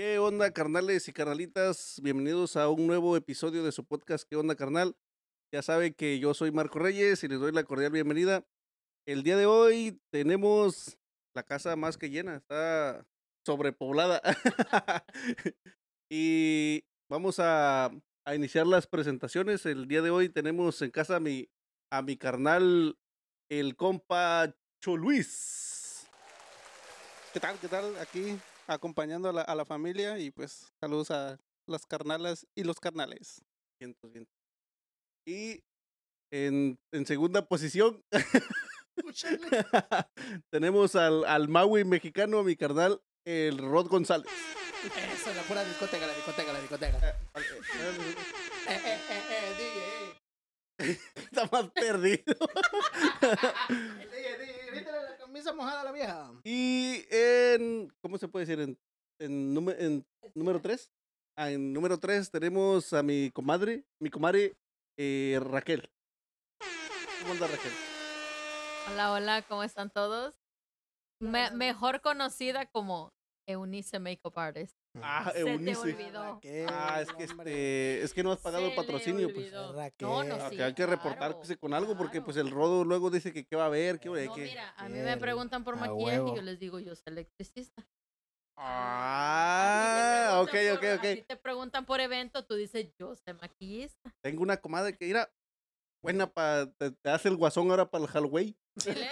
¿Qué onda, carnales y carnalitas? Bienvenidos a un nuevo episodio de su podcast ¿Qué onda, carnal? Ya saben que yo soy Marco Reyes y les doy la cordial bienvenida. El día de hoy tenemos la casa más que llena, está sobrepoblada. y vamos a, a iniciar las presentaciones. El día de hoy tenemos en casa a mi, a mi carnal, el compa Choluis. ¿Qué tal? ¿Qué tal? Aquí acompañando a la, a la familia y pues saludos a las carnalas y los carnales. Y en, en segunda posición tenemos al, al Maui mexicano, mi carnal, el Rod González. Eso, la pura discoteca, la discoteca, la discoteca. Eh, eh, eh, eh, DJ, Está más perdido. DJ, DJ, vítale la camisa mojada a la vieja. Y en, ¿cómo se puede decir? En, en, en número 3. en número 3 tenemos a mi comadre, mi comadre eh, Raquel. ¿Cómo anda Raquel? Hola, hola, ¿cómo están todos? Me- mejor conocida como Eunice Makeup Artist. Ah, Se te Eunice. olvidó. Raquel, Ah, es que este, es que no has pagado el patrocinio, pues. olvidó. Raquel. No, no, sí, que hay que claro, reportarse con algo porque pues el rodo luego dice que qué va a haber, qué, No, que... mira, a mí me preguntan por a maquillaje y yo les digo, yo soy electricista. Ah, ok, te ok, ok. te preguntan por evento, tú dices, yo soy maquillista. Tengo una comadre que mira, buena para, te, te hace el guasón ahora para el Halloween. Dile.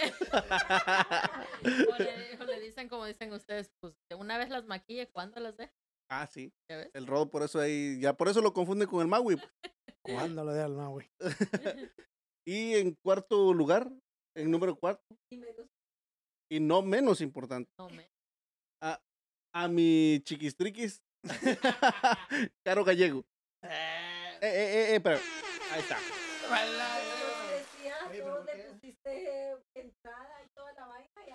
o, le, o le dicen como dicen ustedes, pues de una vez las maquille, ¿cuándo las deja? ah, sí. ¿Ya ves? El rodo por eso ahí, ya por eso lo confunde con el Maui. pues. ¿Cuándo lo de al no, güey? Y en cuarto lugar, en número cuarto, y no menos importante, No, me- a mi chiquistriquis, Caro Gallego. Eh, eh, eh, eh, pero, ahí está. A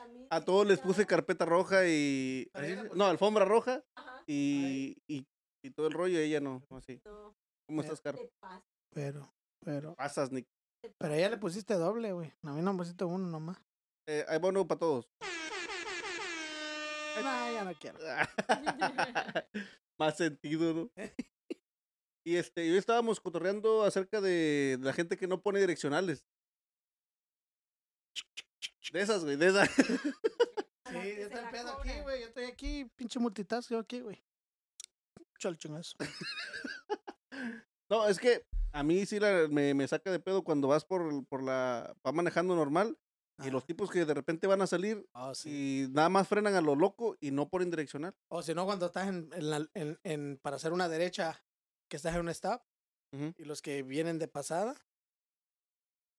mí A sí todos les puse carpeta roja y... No, alfombra roja y, y, y todo el rollo, ella no, así. no, ¿Cómo estás, Caro? Pero, pero, Pasas, Nick. pero a ella le pusiste doble, güey. A mí no me pusiste uno nomás. Eh, hay bono para todos. No, ya no quiero. Más sentido, ¿no? Y este, hoy estábamos cotorreando acerca de la gente que no pone direccionales. De esas, güey, de esas. Sí, el la pedo aquí, güey. Yo estoy aquí, pinche multitask, yo aquí, güey. Chal chingazo. No, es que a mí sí la- me, me saca de pedo cuando vas por, por la. va manejando normal y los tipos que de repente van a salir Oh, sí. y nada más frenan a lo loco y no ponen direccional. O si no, cuando estás en, en, la- en- en- para hacer una derecha, que estás en un stop, Ujú. y los que vienen de pasada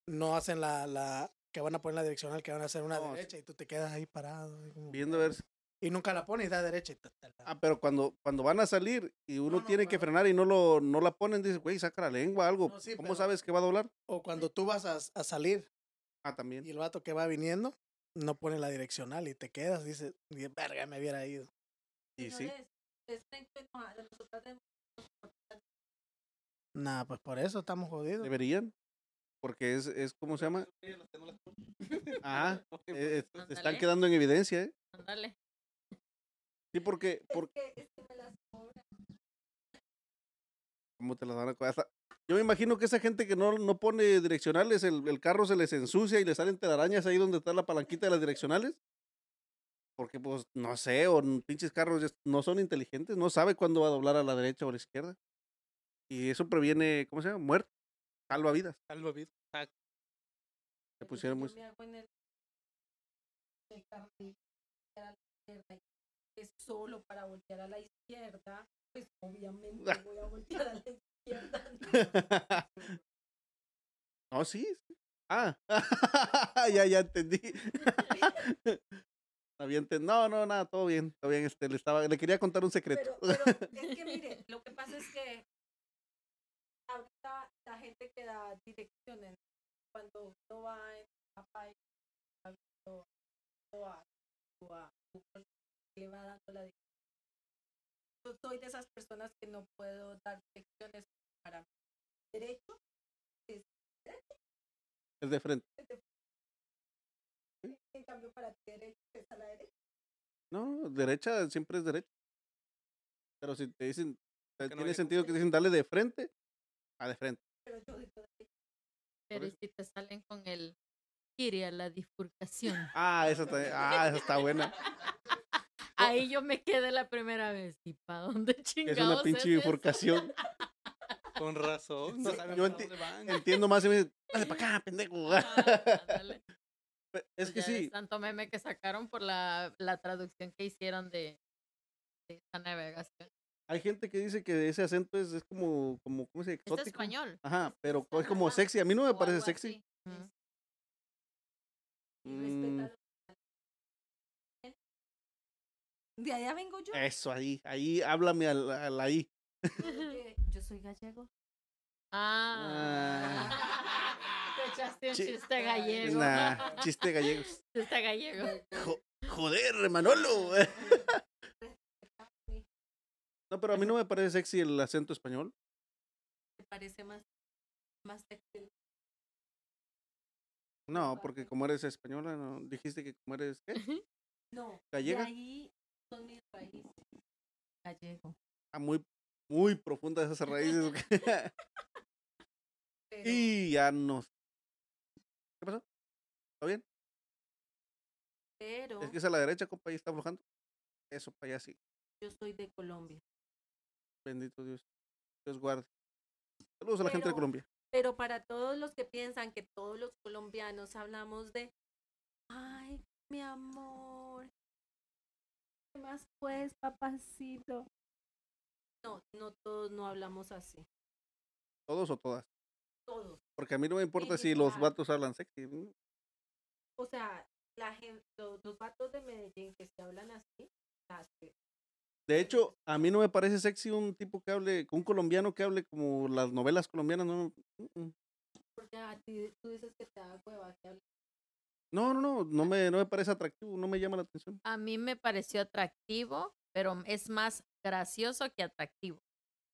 no hacen la, la que van a poner la direccional, que van a hacer una No, sí. derecha, y tú te quedas ahí parado. como- Viendo a ver. si- Y nunca la pones, da derecha. Y ta, ta, ta. Ah, pero cuando, cuando van a salir y uno no, tiene que pero- frenar y no lo no la ponen, dices, güey, saca la lengua, algo. No, sí, ¿Cómo pero- sabes que va a doblar? O cuando tú vas a, a salir Ah, también. y el vato que va viniendo no pone la direccional y te quedas, dices, "Ni verga, me hubiera ido. Y sí. Ustedes creen Nah, pues por eso estamos jodidos. Deberían. Porque es, es ¿cómo se llama? Ajá. eh, eh, están quedando en evidencia, ¿eh? Ándale. Sí, porque, Es por, que, es que me las cobran. ¿cómo te las van a co- hasta- Yo me imagino que esa gente que no, no pone direccionales, el, el carro se les ensucia y le salen telarañas ahí donde está la palanquita de las direccionales. Porque, pues, no sé, o pinches carros ya no son inteligentes, no sabe cuándo va a doblar a la derecha o a la izquierda. Y eso previene, ¿cómo se llama? Muerte. Salva vidas. Se pusieron muy... Yo me hago en el, el carril a la izquierda y es solo para voltear a la izquierda, pues obviamente voy a voltear a la izquierda. No, sí. sí. Ah, ya, ya entendí. No, no, nada, todo bien, todo bien. Este, le estaba, le quería contar un secreto. Pero, pero es que mire, lo que pasa es que la gente que da direcciones, cuando uno va en mapa y va viendo o a, o a Google, le va dando la dirección. Yo soy de esas personas que no puedo dar direcciones para mí. Derecho es de frente. es de en cambio para ti derecho es a la derecha. No, derecha siempre es derecha. Pero si te dicen, no tiene viene sentido que te dicen dale de frente, a de frente. Pero yo digo, Pero ¿y eso. si te salen con el Kiria, la bifurcación. Ah, esa está, ah, esa está buena. Ahí yo me quedé la primera vez. ¿Y para dónde chingados Es una pinche eso? bifurcación. Con razón. No Sí, yo enti- van. Entiendo más y me dicen, dale para acá, pendejo. Ah. Pe- es Pues que sí, Tanto meme que sacaron por la, la traducción que hicieron de, de esa navegación. Hay gente que dice que ese acento es, es como, como, ¿cómo se dice? Es Exótico. español. Ajá, Es- pero es es como sexy. A mí no me parece sexy. Mm. Mm, De allá vengo yo. eso, ahí, ahí, háblame al, al ahí. Yo soy gallego. Ah. Te echaste un Chi- chiste gallego. Nah, chiste gallegos. Chiste gallego. Jo- joder, Manolo. No, pero a mí no me parece sexy el acento español. Me parece más, más sexy. No, porque como eres española, no, dijiste que como eres, ¿qué? No, ¿Gallega? de ahí son mis raíces. Gallego. Ah, muy, muy profundas esas raíces. Pero y ya no. ¿Qué pasó? ¿Está bien? pero Es que es a la derecha, compa, ahí está aflojando. Eso, para allá sí. yo soy de Colombia. Bendito Dios. Dios guarde. Saludos a la gente de Colombia. Pero para todos los que piensan que todos los colombianos hablamos de, ay, mi amor, ¿qué más pues, papacito? No, no todos no hablamos así. Todos o todas. Todos. Porque a mí no me importa si los general. vatos hablan sexy. O sea, la gente, los, los vatos de Medellín que se hablan así, las que- De hecho, a mí no me parece sexy un tipo que hable, un colombiano que hable como las novelas colombianas. No, mm, porque a ti tú dices que te da hueva que hable. no, no, no, no me, no me parece atractivo, no me llama la atención. A mí me pareció atractivo, pero es más gracioso que atractivo.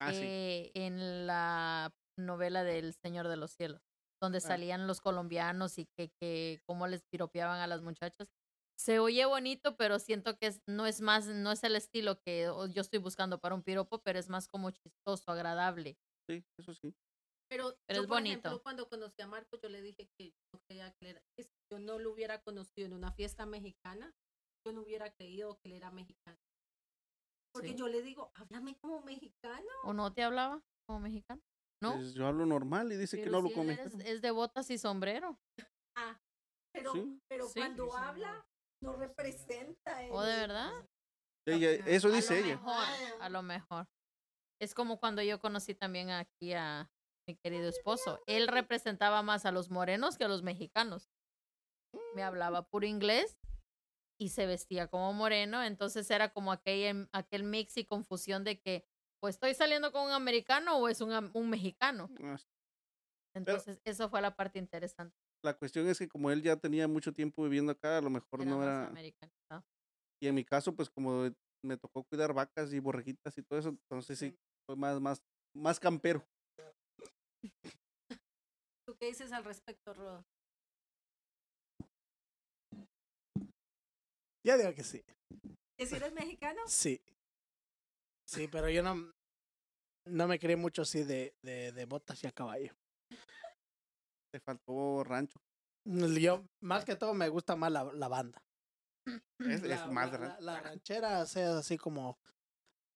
Ah, sí. eh, en la novela del Señor de los Cielos, donde Ah. salían los colombianos y que, que cómo les piropeaban a las muchachas. Se oye bonito, pero siento que es- no es más, no es el estilo que yo estoy buscando para un piropo, pero es más como chistoso, agradable. Sí, eso sí. Pero, Pero yo, es por bonito. ejemplo, cuando conocí a Marco, yo le dije que yo no creía que era, que si yo no lo hubiera conocido en una fiesta mexicana, yo no hubiera creído que él era mexicano. Porque Sí. yo le digo, háblame como mexicano. ¿O no te hablaba como mexicano? ¿No? Pues yo hablo normal y dice que Pero no hablo si como mexicano. es de botas y sombrero. Ah, pero, Sí. pero Sí. cuando habla, no representa. ¿O de verdad? Ella- eso a dice ella. Mejor, a lo mejor. Es como cuando yo conocí también aquí a mi querido esposo. Él representaba más a los morenos que a los mexicanos. Me hablaba puro inglés y se vestía como moreno, entonces era como aquel, aquel mix y confusión de que o estoy saliendo con un americano o es un, un mexicano. Entonces, eso fue la parte interesante. La cuestión es que como él ya tenía mucho tiempo viviendo acá, a lo mejor Era no era... Y en mi caso, pues como me tocó cuidar vacas y borreguitas y todo eso, entonces sí, fue más, más, más campero. ¿Tú qué dices al respecto, Rodo? Yo digo que sí. ¿Que si eres mexicano? Sí. Sí, pero yo no, no me creí mucho así de, de, de botas y a caballo. Te faltó rancho. Yo, más que todo, me gusta más la, la banda. Es, es La, más la- de la- rancho. la ranchera, sea, así como.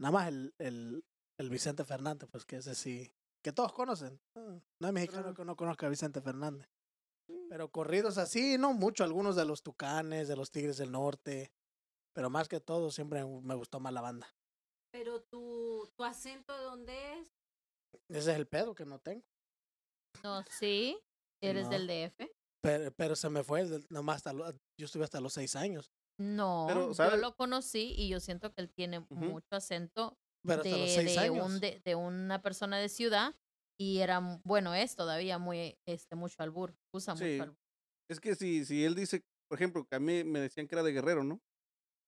Nada más el, el, el Vicente Fernández, pues que ese sí. Que todos conocen. Ah, No hay mexicano que no conozca a Vicente Fernández. Pero corridos así, no mucho. Algunos de los Tucanes, de los Tigres del Norte. Pero más que todo, siempre me gustó más la banda. Pero tu, tu acento, ¿de dónde es? Ese es el pedo que no tengo. No, sí, eres No. del DF. Pero, pero se me fue nomás hasta lo- yo estuve hasta los seis años. No, Pero, yo lo conocí y yo siento que él tiene mucho acento Pero de, hasta los seis de años. un, de, de una persona de ciudad y era, bueno, es todavía muy, este, mucho albur, usa Sí. mucho albur. Es que si, si él dice, por ejemplo, que a mí me decían que era de guerrero, ¿no?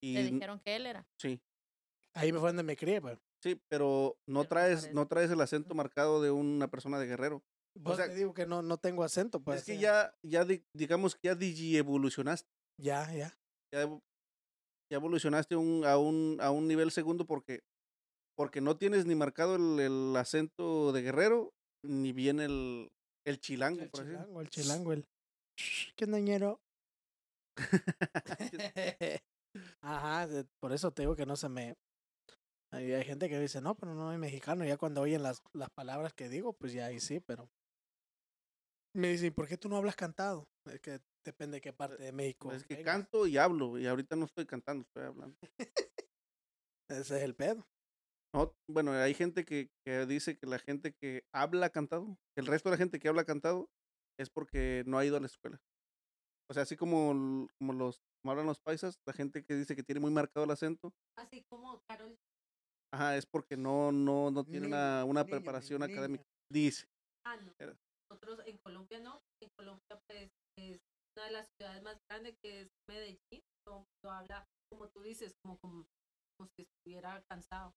Y dijeron que él era. sí, Ahí me fue donde me crié, pues. sí, pero no Pero traes, no traes el acento marcado de una persona de guerrero. Pues sea, te digo que no, no tengo acento, pues. es que ya, ya di- digamos que ya digi evolucionaste, Ya, ya. ya, evo- ya evolucionaste un, a, un, a un nivel segundo porque porque no tienes ni marcado el, el acento de guerrero, ni bien el, el chilango, El por chilango, el chilango, el... ¿Qué dañero? Ajá, por eso te digo que no se me... Hay, hay gente que dice, no, pero no soy mexicano. Ya cuando oyen las, las palabras que digo, pues ya ahí sí, pero... Me dicen, ¿por qué tú no hablas cantado? Es que depende de qué parte de México. Es que vengas. canto y hablo, y ahorita no estoy cantando, estoy hablando. Ese es el pedo. No, bueno, hay gente que, que dice que la gente que habla cantado, que el resto de la gente que habla cantado es porque no ha ido a la escuela. O sea, así como, como los como hablan los paisas, la gente que dice que tiene muy marcado el acento, Así como Carol. ajá, es porque no, no, no tiene una, una preparación niña. académica. Dice. Ah, no. Nosotros en Colombia no. En Colombia, pues, es una de las ciudades más grandes que es Medellín. Mundo habla, como tú dices, como, como, como si estuviera cansado.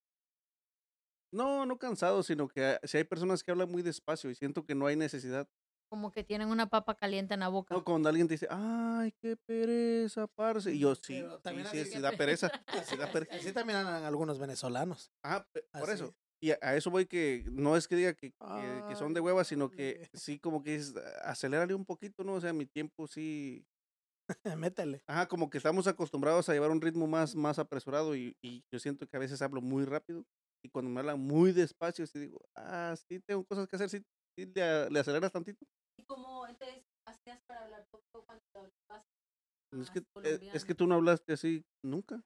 No, no cansado, sino que si hay personas que hablan muy despacio y siento que no hay necesidad. Como que tienen una papa caliente en la boca. No, cuando alguien te dice, ay, qué pereza, parce. Y yo, sí, sí, también sí, así- sí da pereza. sí da pereza. Así también andan algunos venezolanos. Pe- por Así. eso. Y a, a eso voy que no es que diga que, que, que son de hueva, sino que sí como que es acelérale un poquito, ¿no? O sea, mi tiempo sí. Métele. Ajá, como que estamos acostumbrados a llevar un ritmo más, más apresurado y, y yo siento que a veces hablo muy rápido y cuando me hablan muy despacio, sí digo, ah, sí, tengo cosas que hacer, sí, sí le, le aceleras tantito. ¿Y cómo entonces hacías para hablar poco cuando hablabas? Es que, eh, es que tú no hablaste así nunca.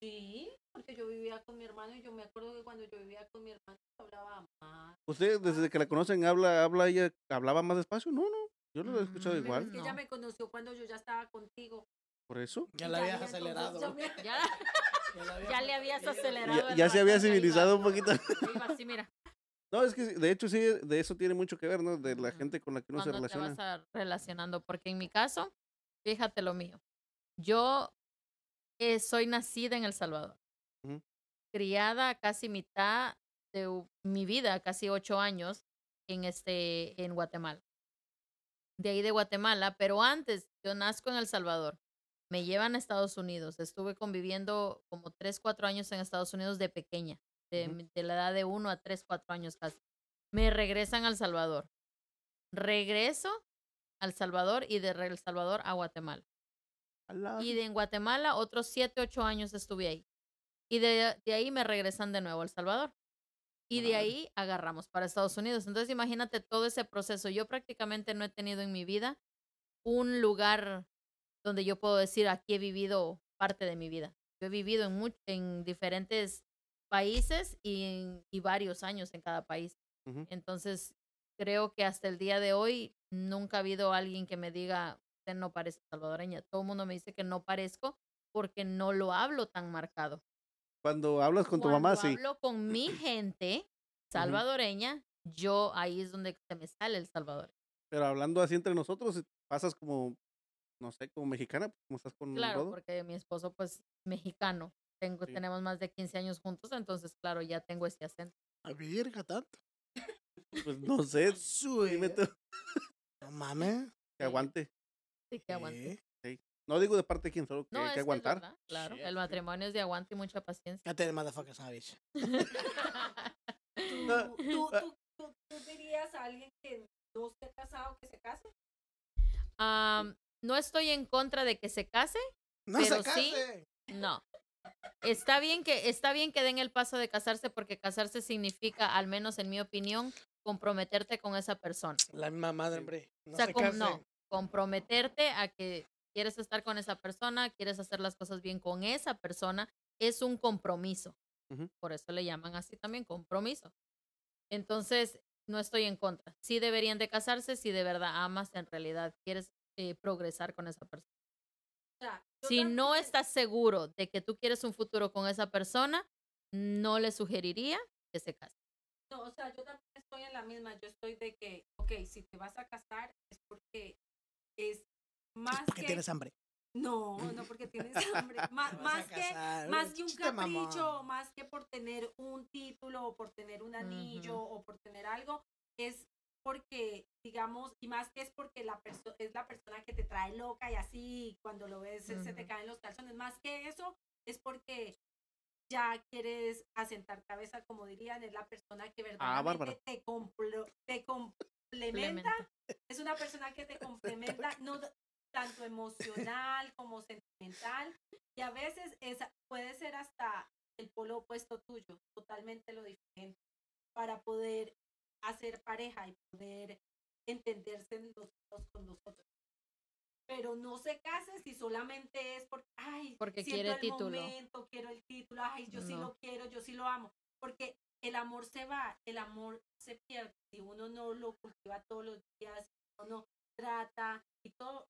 Sí, porque yo vivía con mi hermano y yo me acuerdo que cuando yo vivía con mi hermano hablaba más. Usted, desde que la conocen, habla, habla ella, hablaba más despacio. No, no, yo lo he escuchado Mm, Pero igual. es que ella No. me conoció cuando yo ya estaba contigo. Por eso. Ya la habías y entonces acelerado. ya Ya, la ya le habías acelerado. Ya, ya se había ya iba- civilizado un poquito. iba así, mira. No, es que de hecho sí, de eso tiene mucho que ver, ¿no? De la gente con la que uno se cuando te relaciona. vas a relacionando, porque en mi caso, fíjate lo mío. Yo eh, soy nacida en El Salvador, Ujú. criada casi mitad de u- mi vida, casi ocho años, en este, en Guatemala. De ahí de Guatemala, pero antes yo nazco en El Salvador. Me llevan a Estados Unidos. Estuve conviviendo como tres, cuatro años en Estados Unidos de pequeña, de, Ujú. mi- de la edad de uno a tres, cuatro años casi. Me regresan al Salvador. Regreso al Salvador y de re- El Salvador a Guatemala. Y de en Guatemala otros siete, ocho años estuve ahí. Y de, de ahí me regresan de nuevo a El Salvador. Y de ahí agarramos para Estados Unidos. Entonces imagínate todo ese proceso. Yo prácticamente no he tenido en mi vida un lugar donde yo puedo decir aquí he vivido parte de mi vida. Yo he vivido en, much- en diferentes países y, en- y varios años en cada país. Ujú. Entonces creo que hasta el día de hoy nunca ha habido alguien que me diga, usted no parece salvadoreña. Todo el mundo me dice que no parezco porque no lo hablo tan marcado. Cuando hablas con tu mamá, sí. hablo con mi gente salvadoreña, yo ahí es donde se me sale el salvador. Pero hablando así entre nosotros, pasas como, no sé, como mexicana, pues, como estás con Claro, Rodo. porque mi esposo pues mexicano. Tengo, Sí. Tenemos más de 15 años juntos, entonces claro, ya tengo ese acento. A virga tanto. Pues no sé, dime tú, No mames. que aguante. Sí, que aguante. ¿Qué? No digo de parte de quién, solo que No, hay es que que es aguantar. claro, el matrimonio es de aguante y mucha paciencia. Ya te motherfucker savage. ¿Tú, Ah, tú, tú, tú- tú dirías a alguien que no esté casado que se case? Am, no estoy en contra de que se case, No Pero se sí- case. no. Está bien que está bien que den el paso de casarse porque casarse significa, al menos en mi opinión, comprometerte con esa persona. La misma madre, hombre. No o sea, se com- case. no, comprometerte a que quieres estar con esa persona, quieres hacer las cosas bien con esa persona, es un compromiso. Por eso le llaman así también, compromiso. Entonces, no estoy en contra. Sí deberían de casarse si de verdad amas, en realidad quieres eh, progresar con esa persona. O sea, yo Si no estás seguro de que tú quieres un futuro con esa persona, no le sugeriría que se case. No, o sea, yo también estoy en la misma. Yo estoy de que, ok, si te vas a casar es porque Es más porque que... tienes hambre. No, no porque tienes hambre. Más que más que un capricho, más que por tener un título o por tener un anillo o por tener algo, es porque, digamos, y más que es porque la persona es la persona que te trae loca y así cuando lo ves se, se te caen los calzones. Más que eso, es porque ya quieres asentar cabeza, como dirían, es la persona que Ah, verdaderamente te, complo- te complementa. Es una persona que te complementa, no tanto emocional como sentimental. Y a veces esa, puede ser hasta el polo opuesto tuyo, totalmente lo diferente, para poder hacer pareja y poder entenderse los unos con los otros. Pero no se case si solamente es porque, ay, Porque quiere el título. momento, quiero el título, ay, yo sí No. lo quiero, yo sí lo amo. Porque el amor se va, el amor se pierde. Si uno no lo cultiva todos los días, uno no trata y todo,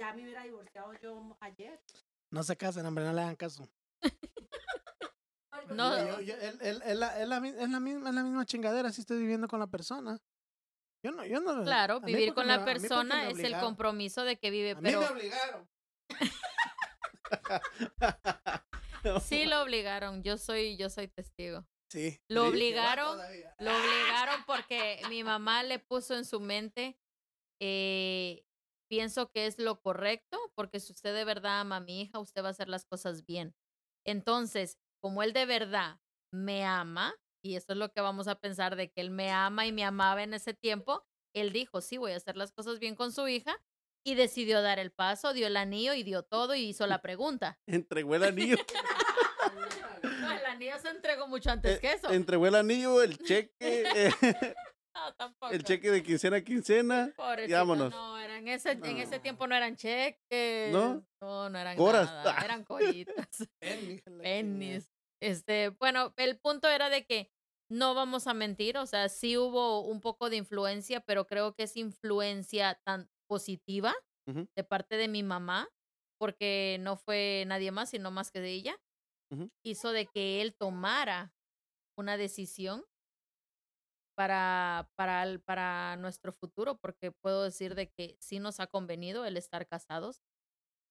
ya me hubiera divorciado yo ayer. No se casen, hombre, no le hagan caso. No. es, la, misma, es la misma chingadera si estoy viviendo con la persona. Yo no, yo no. Claro, mí vivir con la mí persona es el compromiso de que vive, A mí pero me obligaron. sí lo obligaron. Yo soy, yo soy testigo. Sí. Lo obligaron. Lo obligaron porque mi mamá le puso en su mente, eh, pienso que es lo correcto, porque si usted de verdad ama a mi hija, usted va a hacer las cosas bien. Entonces, como él de verdad me ama, y eso es lo que vamos a pensar de que él me ama y me amaba en ese tiempo, él dijo, sí, voy a hacer las cosas bien con su hija, y decidió dar el paso, dio el anillo y dio todo y hizo la pregunta. Entregó el anillo. No, el anillo se entregó mucho antes eh, que eso. Entregó el anillo, el cheque, eh, No, tampoco. el cheque de quincena a quincena. Pobrecito, vámonos. No, era en ese, en ese No. tiempo no eran cheques. ¿No? No, no eran Coras. nada, eran la pennies. Este, bueno, el punto era de que no vamos a mentir, o sea, sí hubo un poco de influencia, pero creo que es influencia tan positiva de parte de mi mamá, porque no fue nadie más, sino más que de ella, hizo de que él tomara una decisión para, para, el- para nuestro futuro, porque puedo decir de que sí nos ha convenido el estar casados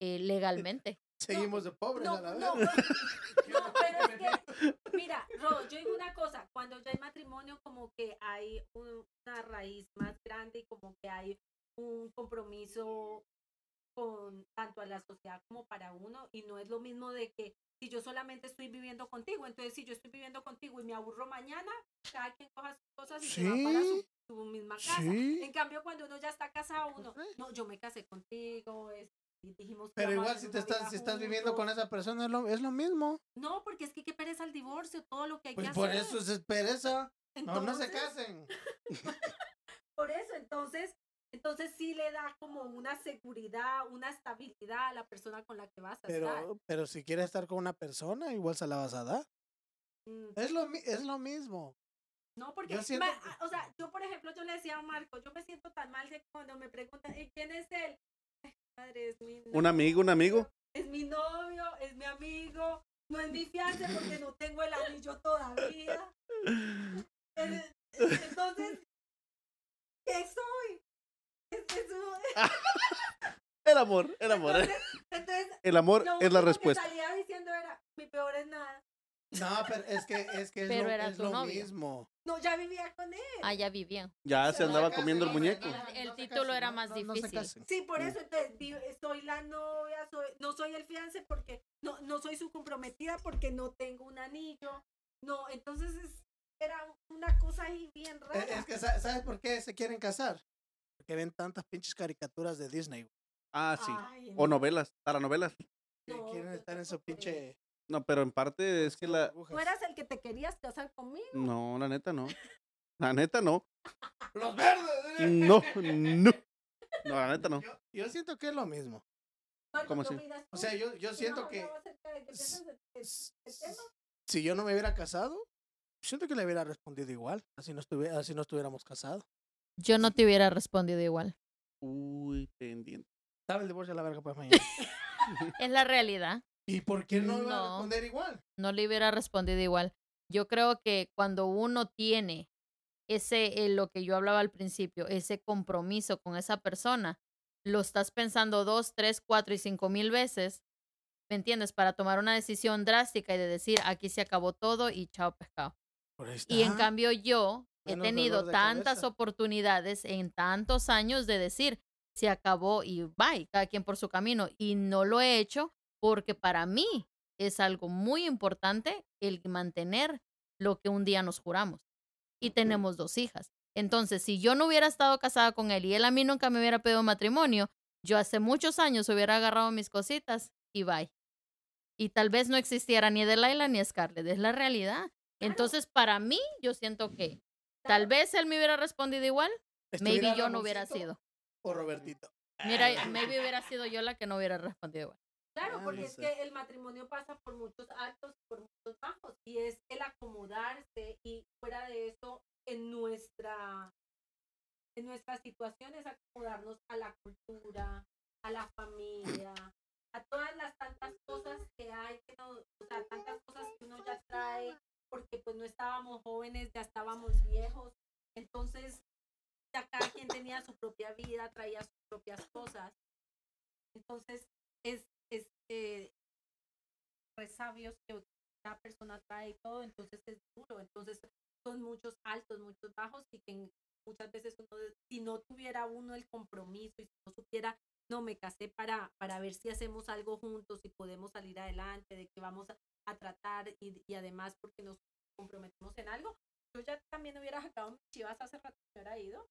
eh, legalmente. Seguimos de pobres No, a la no, vez. no, pero es que, mira, Ro, yo digo una cosa, cuando ya hay matrimonio como que hay un- una raíz más grande y como que hay un compromiso con tanto a la sociedad como para uno y no es lo mismo de que si yo solamente estoy viviendo contigo, entonces si yo estoy viviendo contigo y me aburro mañana, cada quien coja sus cosas y se va para su, Sí. su misma casa. Sí. En cambio, cuando uno ya está casado, uno, Sí. no, yo me casé contigo, es- dijimos Pero igual si te estás, si estás viviendo con esa persona es lo, es lo mismo. No, porque es que qué pereza el divorcio, todo lo que hay Pues que por hacer. eso es pereza. No, no se casen. Por eso, entonces, entonces sí le da como una seguridad, una estabilidad a la persona con la que vas a estar. Pero, pero si quieres estar con una persona, igual se la vas a dar. Mm, Es lo, mi- es lo mismo. No, porque, yo siento que- o sea, yo por ejemplo, yo le decía a Marco, yo me siento tan mal de cuando me preguntan, "¿Y ¿quién es él? Ay, madre, es mi Un amigo, un amigo. novio, Es mi novio, es mi amigo, no es mi fiance porque no tengo el anillo todavía. Eh, Entonces, ¿qué soy? Es- es un- El amor, el amor. eh. Entonces, entonces, El amor lo es la que respuesta. salía diciendo era, mi peor es nada. No, pero es que es, que es Pero lo, era es tu lo novio. mismo. No, ya vivía con él. Allá vivían. Ya se andaba comiendo el muñeco. El no título era más no- difícil. Sí, por Mm. eso entonces soy la novia, soy, no soy el fiance porque no, no soy su comprometida porque no tengo un anillo. No, entonces es- era una cosa ahí bien Eh, rara. Es que, sa- ¿sabes por qué se quieren casar? Porque ven tantas pinches caricaturas de Disney. güey, Ah, sí. Ay, O no, novelas, para novelas. Que No, quieren estar en su pinche. No, pero en parte es que la... Tú eras el que te querías casar conmigo. No, la neta no. La neta no. ¡Los verdes! No, no. No, la neta no. Yo, yo siento que es lo mismo. ¿Cómo ¿qué así? O sea, yo, yo ¿Tú siento no que si yo no me hubiera casado, siento que le hubiera respondido igual. Así no, estuvi- así no estuviéramos casados. Yo no te hubiera respondido igual. Uy, pendiente. Dame el divorcio a la verga, pues mañana. Es la realidad. ¿Y por qué no iba a No. responder igual? no le hubiera respondido igual. Yo creo que cuando uno tiene ese, eh, lo que yo hablaba al principio, ese compromiso con esa persona, lo estás pensando dos, tres, cuatro y cinco mil veces, ¿me entiendes? Para tomar una decisión drástica y de decir, aquí se acabó todo y chao pescado. Y en cambio yo he tenido tantas cabeza. oportunidades en tantos años de decir, se acabó y bye, cada quien por su camino. Y no lo he hecho porque para mí es algo muy importante el mantener lo que un día nos juramos. Y tenemos dos hijas. Entonces, si yo no hubiera estado casada con él y él a mí nunca me hubiera pedido matrimonio, yo hace muchos años hubiera agarrado mis cositas y bye. Y tal vez no existiera ni Delilah ni Scarlett, es la realidad. Entonces, para mí, yo siento que tal vez él me hubiera respondido igual, maybe ¿Estuviera yo no hubiera sido. O Robertito. Mira, maybe hubiera sido yo la que no hubiera respondido igual. Claro, Ah, porque es que el matrimonio pasa por muchos altos y por muchos bajos. Y es el acomodarse y fuera de eso, en nuestra en nuestras situaciones acomodarnos a la cultura, a la familia, a todas las tantas cosas que hay, que no, o sea, tantas cosas que uno ya trae, porque pues no estábamos jóvenes, ya estábamos viejos. Entonces, ya cada quien tenía su propia vida, traía sus propias cosas. Entonces, es, es eh, resabios que cada persona trae y todo, entonces es duro. Entonces, son muchos altos, muchos bajos y que muchas veces uno, si no tuviera uno el compromiso y si no supiera, no me casé para, para ver si hacemos algo juntos y podemos salir adelante, de que vamos a, a tratar y, y además porque nos comprometemos en algo, yo ya también hubiera sacado mis chivas hace rato, me hubiera ido.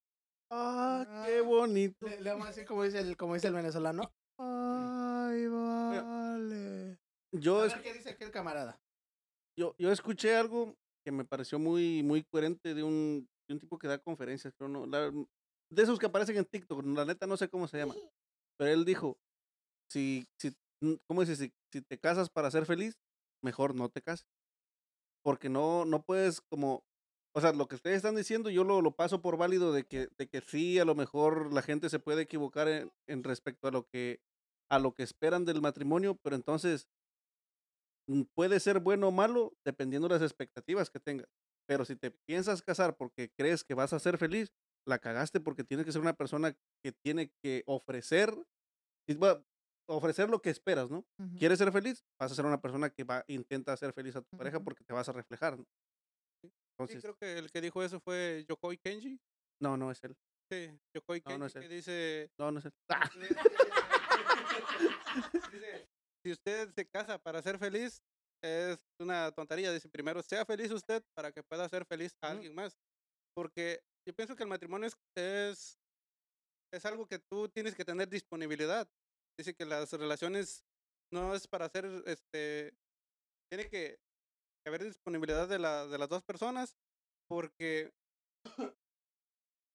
Ah, qué bonito. Le, le vamos a decir como dice el, como dice el venezolano. Ay, vale. Yo, A es- ver qué dice aquí el camarada. yo, yo escuché algo que me pareció muy, muy coherente de un, de un tipo que da conferencias, creo, no, la- de esos que aparecen en TikTok, la neta no sé cómo se llama, pero él dijo, si, si, mm, ¿cómo dice? Si, si te casas para ser feliz, mejor no te cases, porque no, no puedes como, o sea, lo que ustedes están diciendo, yo lo, lo paso por válido de que, de que sí, a lo mejor la gente se puede equivocar en, en respecto a lo que, a lo que esperan del matrimonio, pero entonces mm, puede ser bueno o malo dependiendo de las expectativas que tengas. Pero si te piensas casar porque crees que vas a ser feliz, la cagaste porque tienes que ser una persona que tiene que ofrecer, va- ofrecer lo que esperas, ¿no? Ujú. ¿Quieres ser feliz? Vas a ser una persona que va, intenta ser feliz a tu pareja Ujú. porque te vas a reflejar, ¿no? Sí, Entonces, creo que el que dijo eso fue Yokoi Kenji. no, no es él. Sí, Yokoi No, Kenji no es que él. dice, No, no es él. ¡Ah! dice, si usted se casa para ser feliz, es una tontería. Dice, primero sea feliz usted para que pueda ser feliz a alguien más. Porque yo pienso que el matrimonio es, es, es algo que tú tienes que tener disponibilidad. Dice que las relaciones no es para hacer, este, tiene que haber disponibilidad de, la, de las dos personas porque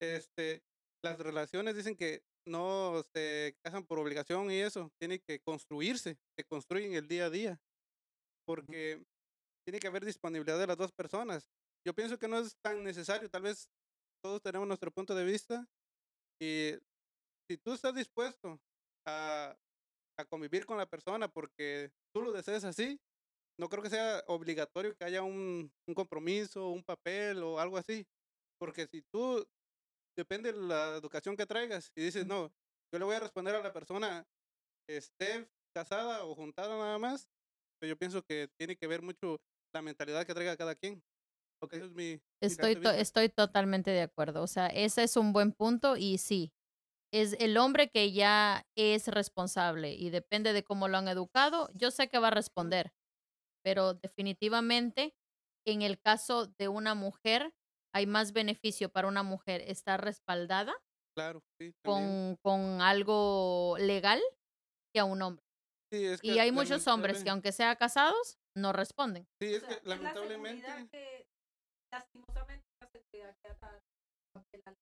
este, las relaciones dicen que no se casan por obligación y eso, tiene que construirse, se construyen el día a día, porque tiene que haber disponibilidad de las dos personas. Yo pienso que no es tan necesario, tal vez todos tenemos nuestro punto de vista y si tú estás dispuesto a, a convivir con la persona porque tú lo deseas así, no creo que sea obligatorio que haya un, un compromiso, un papel o algo así. Porque si tú, depende de la educación que traigas, y dices, no, yo le voy a responder a la persona, esté casada o juntada nada más, pero yo pienso que tiene que ver mucho la mentalidad que traiga cada quien. Ok. Eso es mi, mi Estoy, de to- estoy totalmente de acuerdo. O sea, ese es un buen punto y sí, es el hombre que ya es responsable y depende de cómo lo han educado, yo sé que va a responder, pero definitivamente en el caso de una mujer hay más beneficio para una mujer estar respaldada Claro, sí. con, con algo legal que a un hombre. Sí, es Y que hay muchos hombres que aunque sea casados, no responden. Sí, O es sea, que la lamentablemente... que, lastimosamente, la seguridad que ata- la-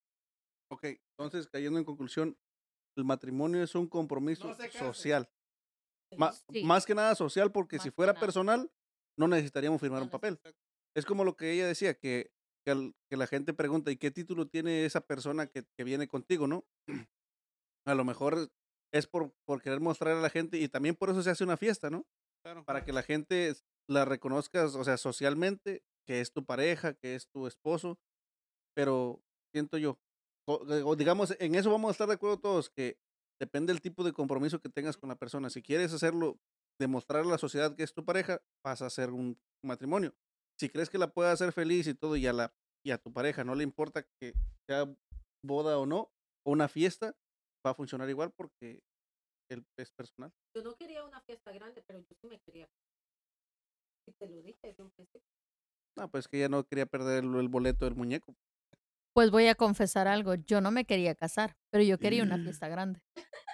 Ok, entonces cayendo en conclusión, el matrimonio es un compromiso No social. Ma- Sí. Más que nada social, porque Más si fuera personal, no necesitaríamos firmar No un papel. Es como lo que ella decía, que, que, al- que la gente pregunta, ¿y qué título tiene esa persona que, que viene contigo, no? A lo mejor es por, por querer mostrar a la gente y también por eso se hace una fiesta, ¿no? Claro. Para que la gente la reconozcas, o sea, socialmente, que es tu pareja, que es tu esposo, pero siento yo, o- o digamos, en eso vamos a estar de acuerdo todos, que depende del tipo de compromiso que tengas con la persona. Si quieres hacerlo, demostrar a la sociedad que es tu pareja, vas a hacer un matrimonio. Si crees que la puedes hacer feliz y todo, y a, la, y a tu pareja no le importa que sea boda o no, o una fiesta, va a funcionar igual porque él es personal. Yo no quería una fiesta grande, pero yo sí me quería. Y te lo dije desde un. No, pues que ya no quería perder el, el boleto del muñeco. Pues voy a confesar algo. Yo no me quería casar, pero yo quería una fiesta grande.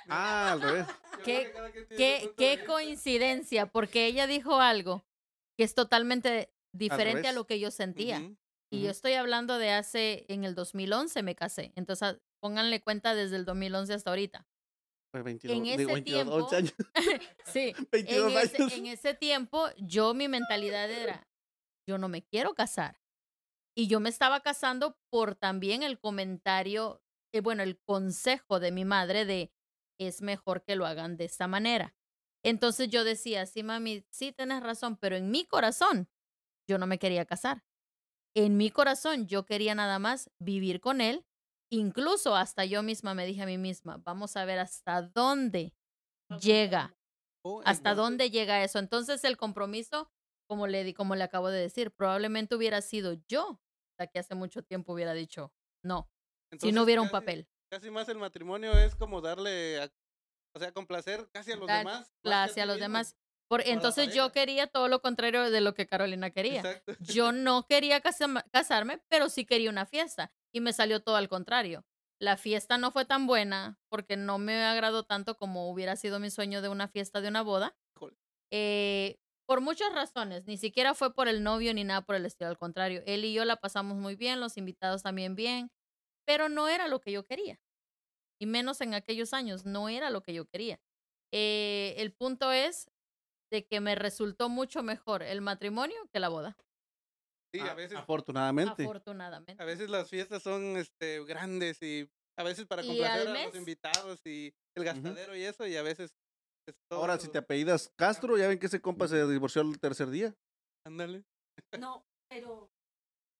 Ah, al revés. ¿Qué- Qué, qué coincidencia, porque ella dijo algo que es totalmente diferente a lo que yo sentía. Y yo estoy hablando de hace, en el 2011 me casé. Entonces, ah, pónganle cuenta desde el 2011 hasta ahorita. Pues 22, En digo, ese 22, 11 años. Sí, 22 en ese, años. en ese tiempo yo mi mentalidad era, yo no me quiero casar. Y yo me estaba casando por también el comentario, eh, bueno, el consejo de mi madre de, es mejor que lo hagan de esta manera. Entonces yo decía, sí, mami, sí tienes razón, pero en mi corazón yo no me quería casar. En mi corazón yo quería nada más vivir con él. Incluso hasta yo misma me dije a mí misma, vamos a ver hasta dónde llega Oh, hasta dónde llega eso. Entonces el compromiso, como le di, como le acabo de decir, probablemente hubiera sido yo la que hace mucho tiempo hubiera dicho no, si no hubiera un casi- papel. Casi más el matrimonio es como darle, a- o sea, complacer casi a los Dar demás. Hacia ti los mismo. demás. Por, entonces yo quería todo lo contrario de lo que Carolina quería. Exacto. Yo no quería casarme, pero sí quería una fiesta. Y me salió todo al contrario. La fiesta no fue tan buena porque no me agradó tanto como hubiera sido mi sueño de una fiesta de una boda. Eh, por muchas razones, ni siquiera fue por el novio ni nada por el estilo, al contrario. Él y yo la pasamos muy bien, los invitados también bien, pero no era lo que yo quería. Y menos en aquellos años, no era lo que yo quería. Eh, el punto es de que me resultó mucho mejor el matrimonio que la boda, Sí, a Ah, veces, Afortunadamente. afortunadamente. a veces las fiestas son este, grandes y a veces para complacer a los invitados y el gastadero y eso, y a veces. Ahora, si te apellidas Castro, ya ven que ese compa se divorció el tercer día. Ándale. No, pero.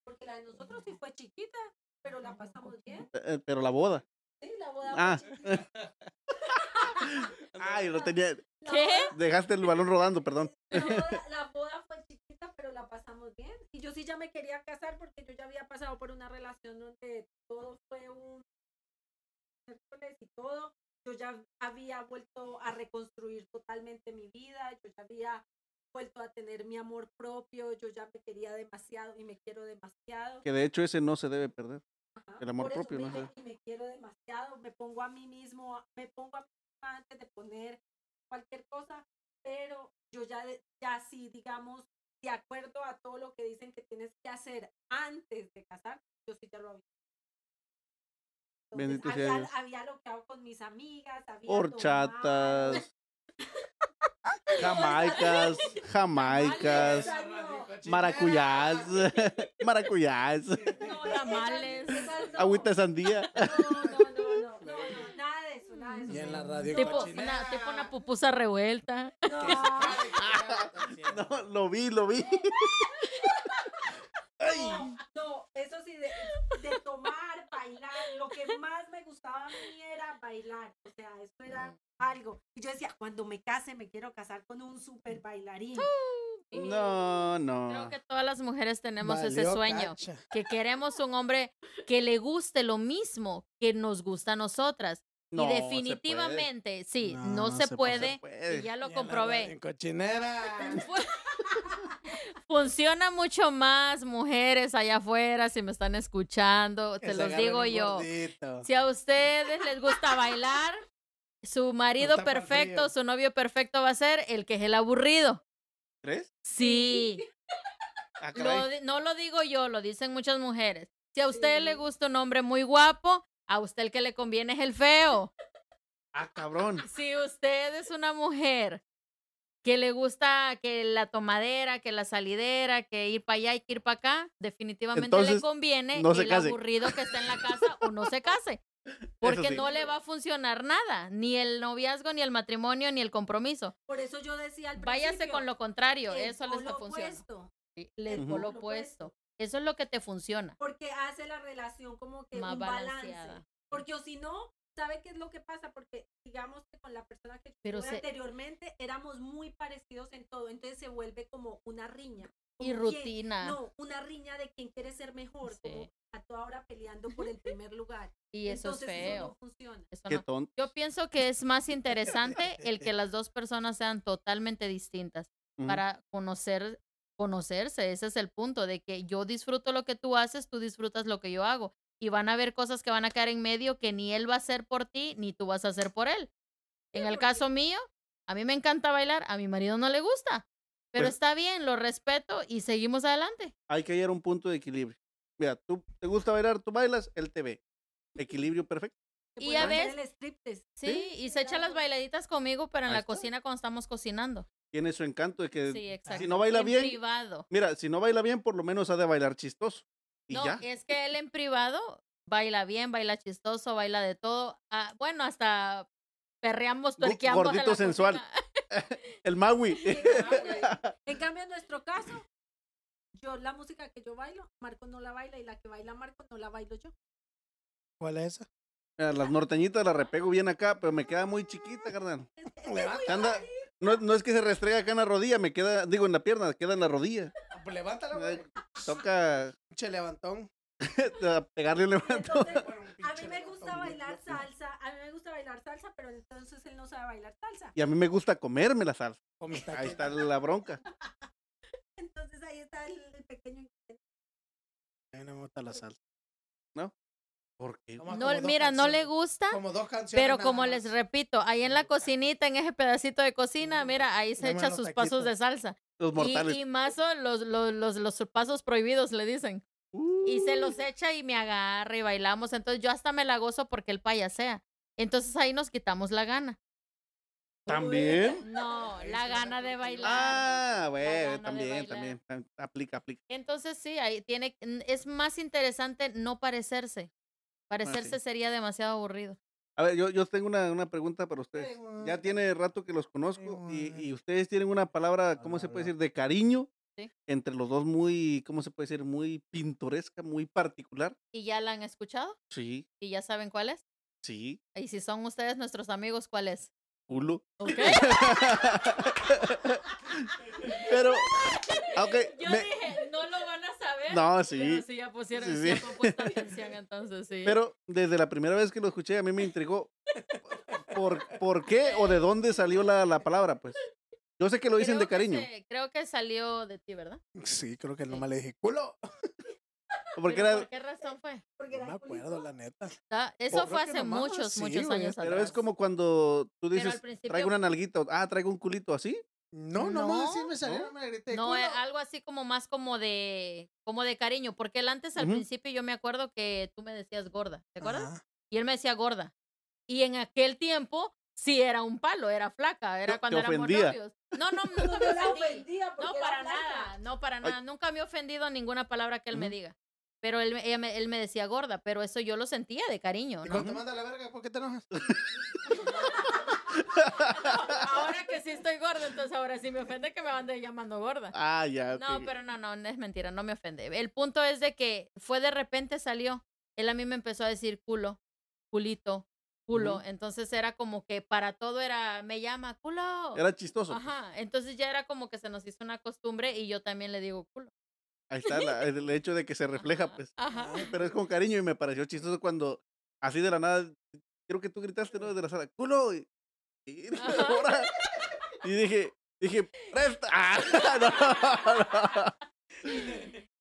Porque la de nosotros sí fue chiquita, pero la pasamos bien. Eh, eh, pero la boda. Sí, la boda Ah. fue chiquita. Ay, lo tenía. ¿Qué? Dejaste el balón rodando, perdón. La boda, la boda fue chiquita, pero la pasamos bien. Y yo sí ya me quería casar porque yo ya había pasado por una relación donde todo fue un miércoles y todo. Yo ya había vuelto a reconstruir totalmente mi vida. Yo ya había vuelto a tener mi amor propio. Yo ya me quería demasiado y me quiero demasiado. Que de hecho ese no se debe perder. Ajá, el amor propio, ¿no? me- Y me quiero demasiado, me pongo a mí mismo, me pongo a mí misma antes de poner cualquier cosa, pero yo ya, ya sí, digamos, de acuerdo a todo lo que dicen que tienes que hacer antes de casar, yo sí ya lo había. Entonces, Bendito sea había, Dios. había lo que hago con mis amigas, había Horchatas. tomado. Jamaicas. Jamaicas. Maracuyás. Maracuyás. Tamales. Agüita de sandía. No, no, no, no, no, no, nada de eso, nada de eso. Y en la radio Tipo una, tipo una pupusa revuelta. No. No, lo vi, lo vi. No, no, eso sí, de, de tomar, bailar, lo que más me gustaba a mí era bailar, o sea, eso era algo. Y yo decía, cuando me case, me quiero casar con un super bailarín. No, Creo no. que todas las mujeres tenemos ese sueño, cacha. que queremos un hombre que le guste lo mismo que nos gusta a nosotras. No, y definitivamente, sí, no, No, se, se puede, puede. y ya lo Y en comprobé. cochinera. Funciona mucho más, mujeres allá afuera, si me están escuchando, te los digo yo. gordito. Si a ustedes les gusta bailar, su marido perfecto, su novio perfecto va a ser el que es el aburrido. ¿Crees? Sí, Ah, lo no lo digo yo, lo dicen muchas mujeres. Si a usted le gusta un hombre muy guapo, a usted el que le conviene es el feo. Ah, cabrón. Si usted es una mujer que le gusta que la tomadera, que la salidera, que ir para allá y que ir para acá, definitivamente le conviene no se el case. aburrido que está en la casa o no se case. Porque sí. no le va a funcionar nada, ni el noviazgo, ni el matrimonio, ni el compromiso. Por eso yo decía al Váyase principio, con lo contrario, el eso les funciona. opuesto, Sí, Les Ujú. polo Polo opuesto. opuesto. Eso es lo que te funciona. Porque hace la relación como que Más un balance. balanceada. Porque o si no, ¿sabe qué es lo que pasa? Porque digamos que con la persona que Pero se- anteriormente éramos muy parecidos en todo, entonces se vuelve como una riña. Y como rutina. No, una riña de quien quiere ser mejor, como Sí. a toda hora peleando por el primer lugar. Y eso Entonces es eso feo. no funciona. Eso Qué no. tonto. Yo pienso que es más interesante el que las dos personas sean totalmente distintas para conocer conocerse, ese es el punto, de que yo disfruto lo que tú haces, tú disfrutas lo que yo hago. Y van a haber cosas que van a caer en medio que ni él va a hacer por ti, ni tú vas a hacer por él. En el caso mío, a mí me encanta bailar, a mi marido no le gusta, pero Pues- está bien, lo respeto y seguimos adelante. Hay que hallar un punto de equilibrio. Mira, tú te gusta bailar, tú bailas, él te ve. Equilibrio perfecto. Y a veces- striptease. Sí, y se echa las bailaditas conmigo, pero en Ahí la está. cocina cuando estamos cocinando. Tiene su encanto de que, Sí, si no baila en bien, privado. mira, si no baila bien, por lo menos ha de bailar chistoso. Y no, ya. es que él en privado baila bien, baila chistoso, baila de todo. Ah, bueno, hasta perreamos, tuerqueamos. gordito sensual. El Maui. En cambio, en nuestro caso, yo la música que yo bailo, Marco no la baila y la que baila Marco no la bailo yo. ¿Cuál es esa? Mira, Las norteñitas las repego bien acá, pero me queda muy chiquita, carnal. Anda- no, no es que se restrega acá en la rodilla, me queda, digo, en la pierna, queda en la rodilla. Pues levántala, Ay, Toca Pinche levantón. pegarle un levanto. Entonces, Bueno, un a mí me gusta levantón, bailar salsa, a mí me gusta bailar salsa, pero entonces él no sabe bailar salsa. Y a mí me gusta comerme la salsa. Ahí está la bronca. Entonces ahí está el, el pequeño. A mí no me gusta la salsa. ¿Por qué? No, como mira, no le gusta, Como dos canciones. pero como les repito, ahí en la cocinita, en ese pedacito de cocina, mira, ahí se Dame echa sus pasos de salsa. Los Y, mortales. y más o los, los, los, los pasos prohibidos, le dicen. Y se los echa y me agarra y bailamos. Entonces yo hasta me la gozo porque el payasea. Entonces ahí nos quitamos la gana. ¿También? No, la gana de bailar. Ah, bueno, también, también. tam- Aplica, aplica. Entonces sí, ahí tiene, es más interesante no parecerse. Parecerse sería demasiado aburrido. A ver, yo, yo tengo una, una pregunta para ustedes. Ya tiene rato que los conozco y, y ustedes tienen una palabra, ¿cómo se puede decir? De cariño. Sí. Entre los dos muy, ¿cómo se puede decir? Muy pintoresca, muy particular. ¿Y ya la han escuchado? Sí, ¿Y ya saben cuál es? sí, Y si son ustedes nuestros amigos, ¿cuál es? culo. ¿Ok? Pero, ok, Yo me- no, Pero sí. sí, ya pusieron, Sí, sí, sí. ya atención, entonces sí. Pero desde la primera vez que lo escuché, a mí me intrigó. ¿Por, por qué o de dónde salió la, la palabra? Pues yo sé que lo dicen Creo de cariño. se- creo que salió de ti, ¿verdad? Sí, creo que Sí. nomás le dije culo. Porque Pero era, ¿Por qué razón fue? Porque No me acuerdo, la neta. Ah, Eso fue hace nomás, muchos, sí, muchos años pero atrás. es como cuando tú Pero dices, traigo una nalguita, ah, traigo un culito así. No, No, nomás así me salió, no. no me grité. no, culo. eh, algo así como más como de, como de cariño, porque él antes al Ujú. principio yo me acuerdo que tú me decías gorda, ¿te acuerdas? Ajá. Y él me decía gorda. Y en aquel tiempo sí era un palo, era flaca, era Te- cuando te éramos novios. No, no, No, nunca no me ofendí. No, para nada, no, para Ay. nada. Nunca me he ofendido ninguna palabra que él me Ujú. diga. Pero él, me- ella me, él me decía gorda, pero eso yo lo sentía de cariño, Y ¿no? cuando te manda la verga, ¿por qué te enojas? ahora que sí estoy gorda, entonces ahora sí me ofende que me ande llamando gorda. Ah, ya. No, ok. pero no, no, no es mentira, no me ofende. El punto es de que fue de repente salió. Él a mí me empezó a decir culo, culito, culo. Entonces era como que para todo era, me llama culo. Era chistoso. Ajá, entonces ya era como que se nos hizo una costumbre y yo también le digo culo. Ahí está la- el hecho de que se refleja, Ajá, pues. Ajá. Pero es con cariño y me pareció chistoso cuando, así de la nada, creo que tú gritaste, ¿no? Desde la sala, culo. Y. ahora- y dije, dije, presta. Ah, no, no.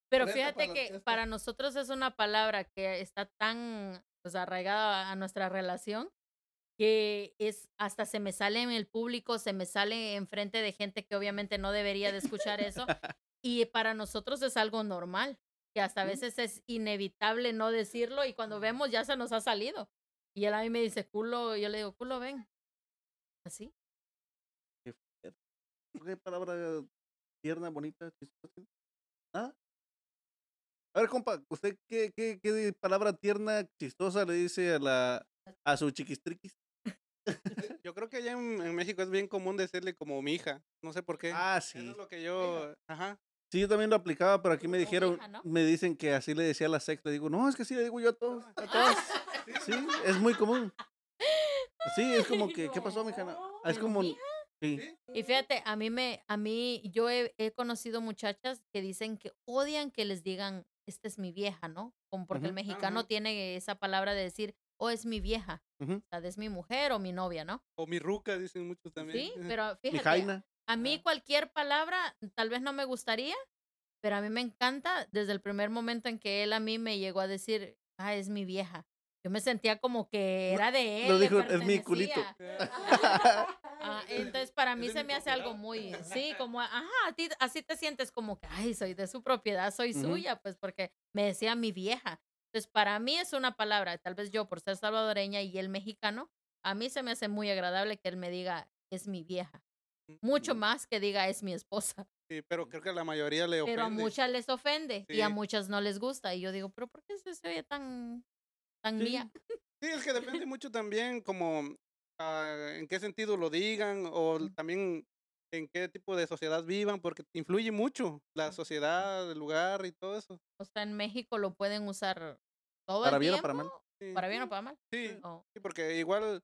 Pero fíjate que para nosotros es una palabra que está tan pues, arraigada a nuestra relación que es hasta se me sale en el público, se me sale enfrente de gente que obviamente no debería de escuchar eso y para nosotros es algo normal, que hasta a veces es inevitable no decirlo y cuando vemos ya se nos ha salido. Y él a mí me dice, culo, yo le digo, culo, ven. Así. ¿Qué palabra tierna, bonita, chistosa? ¿Ah? A ver, compa, ¿usted qué, qué, qué palabra tierna, chistosa le dice a la a su chiquistriquis? Yo creo que allá en, en México es bien común decirle como mi hija. No sé por qué. Ah, Eso sí. es lo que yo. Ajá. Sí, yo también lo aplicaba, pero aquí me dijeron, hija, ¿no? me dicen que así le decía a la secta. Digo, no, es que así le digo yo a todos, a todas. Sí, es muy común. Sí, es como que, ¿qué pasó, mija? No, Es como, sí. Y fíjate, a mí me, a mí, yo he, he conocido muchachas que dicen que odian que les digan, esta es mi vieja, ¿no? Como porque el Ujú. mexicano Ajá. tiene esa palabra de decir, oh, es mi vieja, Ujú. o sea, es mi mujer o mi novia, ¿no? O mi ruca, dicen muchos también. Sí, pero Mi fíjate, jaina. a mí cualquier palabra tal vez no me gustaría, Pero a mí me encanta desde el primer momento en que él a mí me llegó a decir, ah, es mi vieja. Yo me sentía como que era de él. lo dijo, "Es mi culito". Ah, entonces para mí se me hace algo muy, sí, como, ajá, a ti así te sientes como que, ay, soy de su propiedad, soy Ujú. suya, pues porque me decía mi vieja. Entonces para mí es una palabra, tal vez yo por ser salvadoreña y él mexicano, a mí se me hace muy agradable que él me diga, es mi vieja. Mucho Mm. más que diga, es mi esposa. Sí, pero creo que a la mayoría le ofende. Pero a muchas les ofende y a Sí. muchas no les gusta. Y yo digo, pero ¿por qué se, se oye tan, tan Sí. mía? Sí, es que depende mucho también como ah, en qué sentido lo digan o también en qué tipo de sociedad vivan, porque influye mucho la sociedad, el lugar y todo eso. O sea, en México lo pueden usar todo Para el bien o tiempo. para mal. Sí, Para bien o para mal. sí, Oh, sí, porque igual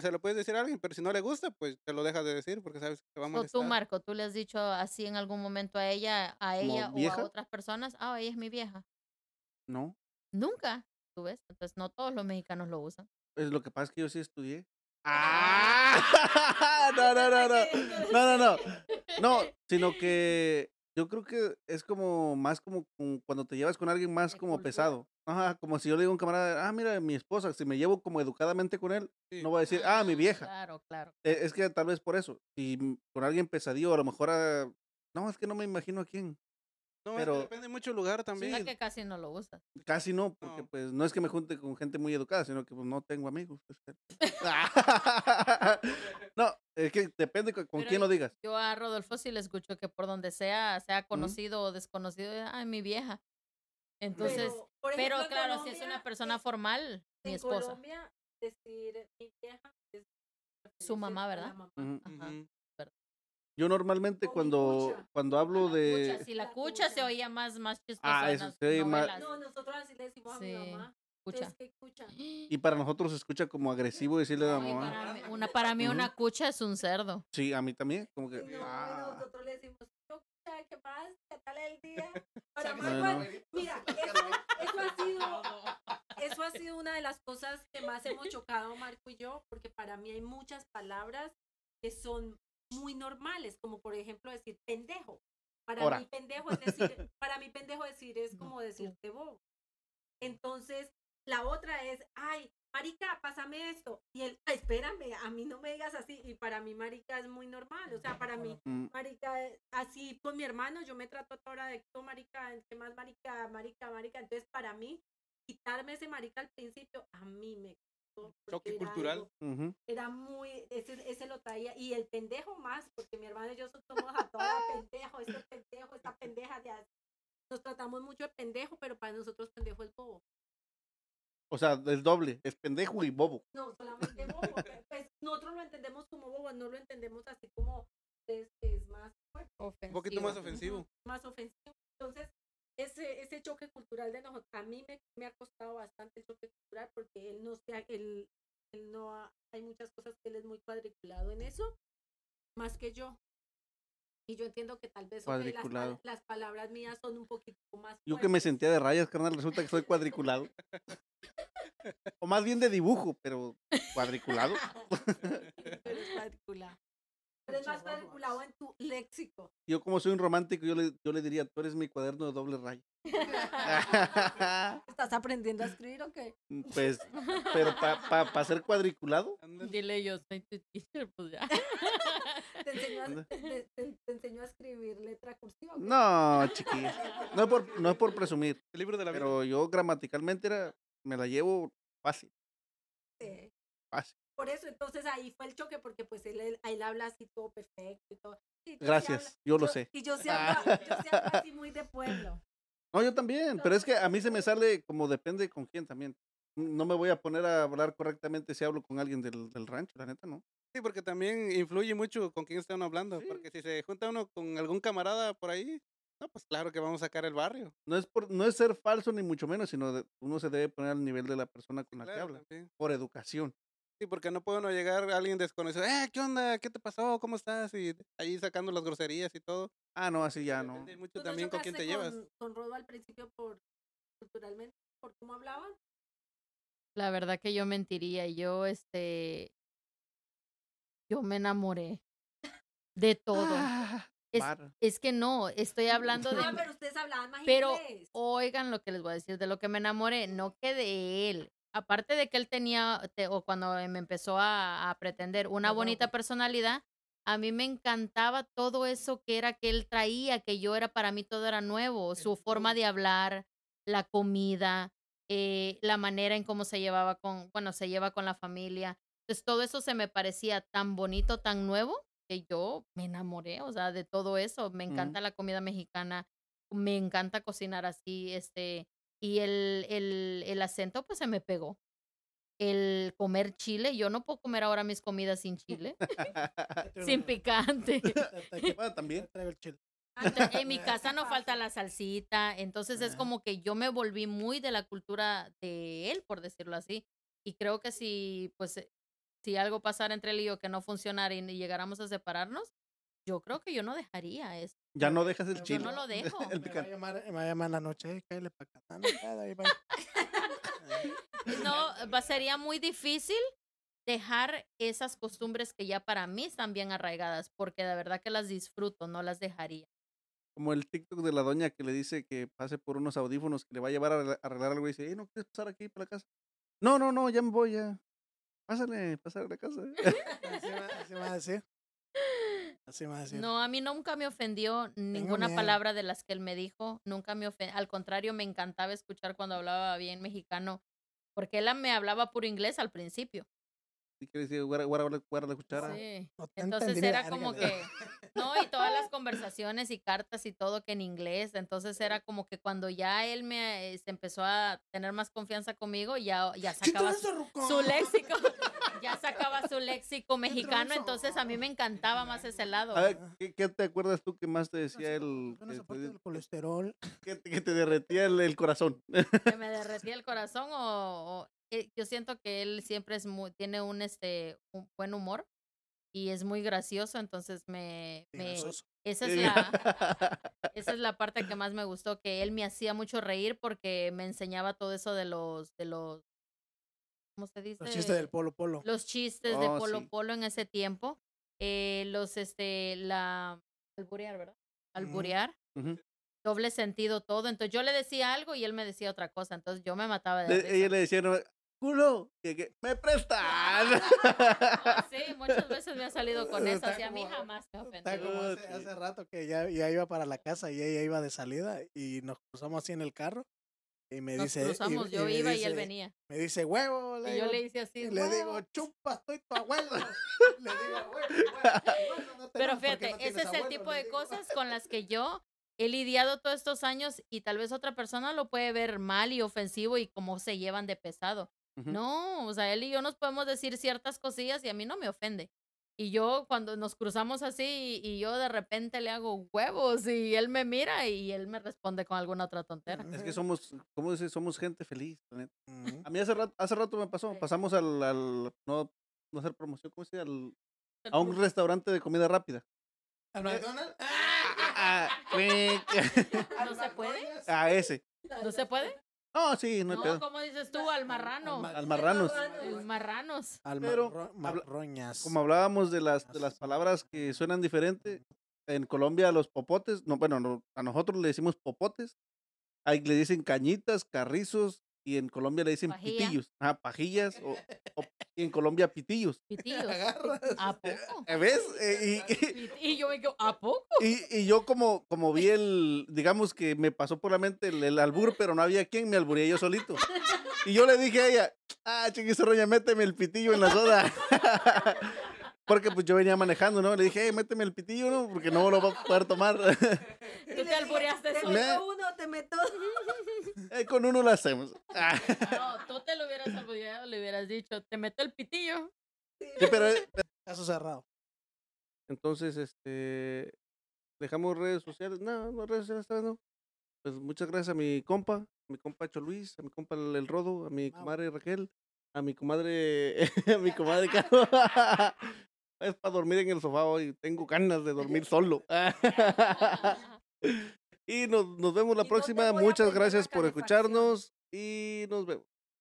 se lo puedes decir a alguien, pero si no le gusta, pues te lo dejas de decir porque sabes que te va a O molestar. tú, Marco, tú le has dicho así en algún momento a ella, a ¿Como ella o vieja? a otras personas, ah, ella es mi vieja. No, Nunca, tú ves. Entonces, no todos los mexicanos lo usan. es lo que pasa es que yo sí estudié. ¡Ah! No, no, no, no. No, no, no. No, sino que yo creo que es como más como, como cuando te llevas con alguien más como pesado. Ajá, como si yo le digo a un camarada, ah, mira, mi esposa, si me llevo como educadamente con él, Sí. no voy a decir, ah, mi vieja. Claro, claro. Eh, Es que tal vez por eso. Si con alguien pesadillo, a lo mejor, ah, no, es que no me imagino a quién. No, pero- depende mucho lugar O también. sea que casi no lo usas. Casi no, porque No. pues no es que me junte con gente muy educada, sino que pues, no tengo amigos. pues, no, es que depende con, Pero quién lo digas. Yo a Rodolfo sí le escucho que por donde sea, sea conocido o desconocido, ay, mi vieja. Entonces, Pero, en claro, si es una persona en- formal, mi en esposa. Colombia, decir mi vieja es Su mamá, ¿verdad? mamá. Yo normalmente cuando, cucha. cuando hablo La de... cucha, si la La cucha se cucha. oía más, más chistoso Ah, eso se oye más-. No, nosotros así le decimos a Sí. mi mamá. Cucha. Es que escucha. Y para nosotros se escucha como agresivo decirle a la mamá. para mí, una, para mí una cucha es un cerdo. Sí, a mí también, como que... No, ah, nosotros le decimos, "Yo, escucha, ¿qué más? ¿Qué tal el día? Para No, no. mira, eso, eso ha sido, eso ha sido una de las cosas que más hemos chocado Marco y yo, porque para mí hay muchas palabras que son muy normales, como por ejemplo decir pendejo. Para Ora. mí pendejo es decir, para mí pendejo decir es como decirte bobo. Entonces, la otra es, ay, marica, pásame esto. Y él, "Ay, espérame, a mí no me digas así. Y para mí, marica, es muy normal. O sea, para mí, mm, marica, así con mi hermano, yo me trato ahora de todo, marica, ¿qué más marica, marica, marica? Entonces, para mí, quitarme ese marica al principio, a mí me Choque era cultural. algo- era muy, ese, ese lo traía, y el pendejo más, porque mi hermano y yo somos a toda pendejo, este pendejo, esta pendeja de así. Nos tratamos mucho de pendejo, pero para nosotros pendejo es bobo. O sea, el doble, es pendejo y bobo. No, solamente bobo. pe- pues nosotros lo entendemos como bobo, no lo entendemos así como es, es más fuerte. Un poquito más Ofensivo. ofensivo. Más ofensivo. Entonces, ese, ese choque cultural de nosotros, a mí me, me ha costado bastante el choque cultural porque él no se ha- él, él no ha- hay muchas cosas que él es muy cuadriculado en eso, más que yo. Y yo entiendo que tal vez las, palabras mías son un poquito más Yo que me sentía de rayas, carnal, resulta que soy cuadriculado. O más bien de dibujo, pero cuadriculado. pero es cuadriculado. Pero es más cuadriculado en tu léxico. Yo como soy un romántico, yo le, yo le diría, tú eres mi cuaderno de doble raya. ¿Estás aprendiendo a escribir o qué? pues, pero para pa, ser cuadriculado. Dile yo soy tu teacher, pues ya. ¿Te enseñó a, Anda. te, te- te- te enseñó a escribir letra cursiva? o qué? no, chiquillos. No es por, no es por presumir, El libro de la vida. pero yo gramaticalmente era, me la llevo fácil, Sí. fácil. Por eso, entonces ahí fue el choque, porque pues él, él, él habla así todo perfecto y todo. Y tú sí Gracias, hablas- yo lo sé. Y yo sí hablo, yo sí hablo así muy de pueblo. No, yo también, pero es que a mí se me sale como depende con quién también. No me voy a poner a hablar correctamente si hablo con alguien del, del rancho, la neta, ¿no? Sí, porque también influye mucho con quién está uno hablando. Sí. Porque si se junta uno con algún camarada por ahí, no, pues claro que vamos a sacar el barrio. No es, por, no es ser falso ni mucho menos, sino de- uno se debe poner al nivel de la persona con la que habla, también. por educación. Sí, porque no puede uno llegar a alguien desconocido, eh, ¿qué onda? ¿Qué te pasó? ¿Cómo estás? Y ahí sacando las groserías y todo. Ah, no, así ya no. Depende mucho ¿Tú no también con quién te chocaste llevas. Con, con Rodo al principio por culturalmente, por cómo hablaban. La verdad que yo mentiría. Yo, este. Yo me enamoré de todo. Ah, Es-. Es que no, estoy hablando de... Ah, pero ustedes hablaban más Pero inglés. oigan lo que les voy a decir, de lo que me enamoré, no que de él. Aparte de que él tenía, te- o cuando me empezó a, a pretender una bonita personalidad, a mí me encantaba todo eso que era que él traía, que yo era, para mí todo era nuevo, su forma de hablar, la comida, eh, la manera en cómo se llevaba con, bueno, se lleva con la familia. Entonces todo eso se me parecía tan bonito, tan nuevo, que yo me enamoré, o sea, de todo eso. Me Ujú. encanta la comida mexicana, me encanta cocinar así, este, y el, el, el acento pues se me pegó. El comer chile, yo no puedo comer ahora mis comidas sin chile, sin picante. Bueno, también. Traigo el chile. Ent- En mi casa no falta la salsita, entonces es como que yo me volví muy de la cultura de él, por decirlo así. Y creo que si, pues, eh, si algo pasara entre él y yo que no funcionara y y llegáramos a separarnos, yo creo que yo no dejaría eso. Ya no dejas el Yo chile. no lo dejo. El Me va, a picante. llamar, me va a llamar en la noche, eh, cállale para acá. No. No, va- sería muy difícil dejar esas costumbres que ya para mí están bien arraigadas, porque de verdad que las disfruto, no las dejaría. Como el TikTok de la doña que le dice que pase por unos audífonos que le va a llevar a arregla- arreglar algo y dice, "Ey, ¿no quieres pasar aquí para la casa? No, no, no, ya me voy ya. Pásale, pásale a la casa. Así va, así va a decir. Así decir. No, a mí nunca me ofendió ninguna palabra de las que él me dijo, nunca me ofendió, al contrario, me encantaba escuchar cuando hablaba bien mexicano, porque él me hablaba puro inglés al principio. Y que decir, guarda, guarda, guarda la cuchara. Sí. No Entonces era como que, no, y todas las conversaciones y cartas y todo que en inglés, entonces era como que cuando ya él me eh, se empezó a tener más confianza conmigo, ya, ya sacaba su, su léxico, ya sacaba su léxico mexicano, entonces a mí me encantaba más ese lado. A ver, ¿qué, qué te acuerdas tú que más te decía el... Que te, del colesterol. que te- que te derretía el, el corazón? que me derretía el corazón o, o, eh, yo siento que él siempre es muy, tiene un este un buen humor y es muy gracioso, entonces me, esa es la esa es la parte que más me gustó que él me hacía mucho reír porque me enseñaba todo eso de los de los ¿cómo se dice? Los chistes del polo polo. los chistes de Oh, Polo sí. Polo en ese tiempo, eh, los este la alburear, ¿verdad? Alburear Ujú. Doble sentido todo. Entonces yo le decía algo y él me decía otra cosa. Entonces yo me mataba de Le- risa. ella le decía, no, culo, que, que, me prestas. Sí, muchas veces me ha salido con eso. Está Así a mí jamás me Está ofendió. como hace, hace rato que ya, ya iba para la casa y ella iba de salida y nos cruzamos así en el carro y me Nos dice y- cruzamos, yo me iba y él dice- venía. me dice huevo le Y yo digo, le hice así. y le digo chupa estoy tu abuelo le digo "Huevo, huevo, huevo, no Pero fíjate, no ese es el abuelo", tipo de digo. cosas con las que yo he lidiado todos estos años y tal vez otra persona lo puede ver mal y ofensivo y cómo se llevan de pesado. No, o sea, él y yo nos podemos decir ciertas cosillas y a mí no me ofende. Y yo cuando nos cruzamos así y, y yo de repente le hago huevos y él me mira y él me responde con alguna otra tontera. Es que somos, ¿cómo dices? Somos gente feliz. A mí hace rato, hace rato me pasó, Sí. pasamos al, al no, no hacer promoción, ¿cómo se dice? Al- a un restaurante de comida rápida. ¿Al McDonald's? Ah. ¿No se puede? a ese. ¿No se puede? No, sí, no hay No, como dices tú, al marrano. Al Al marranos. El marranos. Al marroñas. Como hablábamos de las, de las palabras que suenan diferente, en Colombia los popotes, no, bueno, no, a nosotros le decimos popotes, ahí le dicen cañitas, carrizos, y en Colombia le dicen Pajilla. pitillos, ah, pajillas, o, o- y en Colombia pitillos. Pitillos. ¿A poco? ¿Eh, ¿Ves? Eh, y, Y yo me quedo, ¿a poco? y, y yo como, como vi el, digamos que me pasó por la mente el, el albur, pero no había quien, me alburé yo solito. Y yo le dije a ella, ah, roña, méteme el pitillo en la soda. Porque pues yo venía manejando, ¿no? Le dije, hey, méteme el pitillo, ¿no? Porque no lo va a poder tomar. Tú te albureaste Te eso. Me- meto uno, te meto. Eh, con uno lo hacemos. Ah, No, tú te lo hubieras albureado, le hubieras dicho, te meto el pitillo. sí, pero eh, Caso cerrado. entonces, este, dejamos redes sociales. No, no, redes sociales no. Pues muchas gracias a mi compa, a mi compa Cho Luis, a mi compa El, El Rodo, a mi Wow. comadre Raquel, a mi comadre, a mi comadre Caro. Es para dormir en el sofá hoy. Tengo ganas de dormir solo. y nos, nos vemos la Y próxima. Muchas gracias por escucharnos y nos vemos.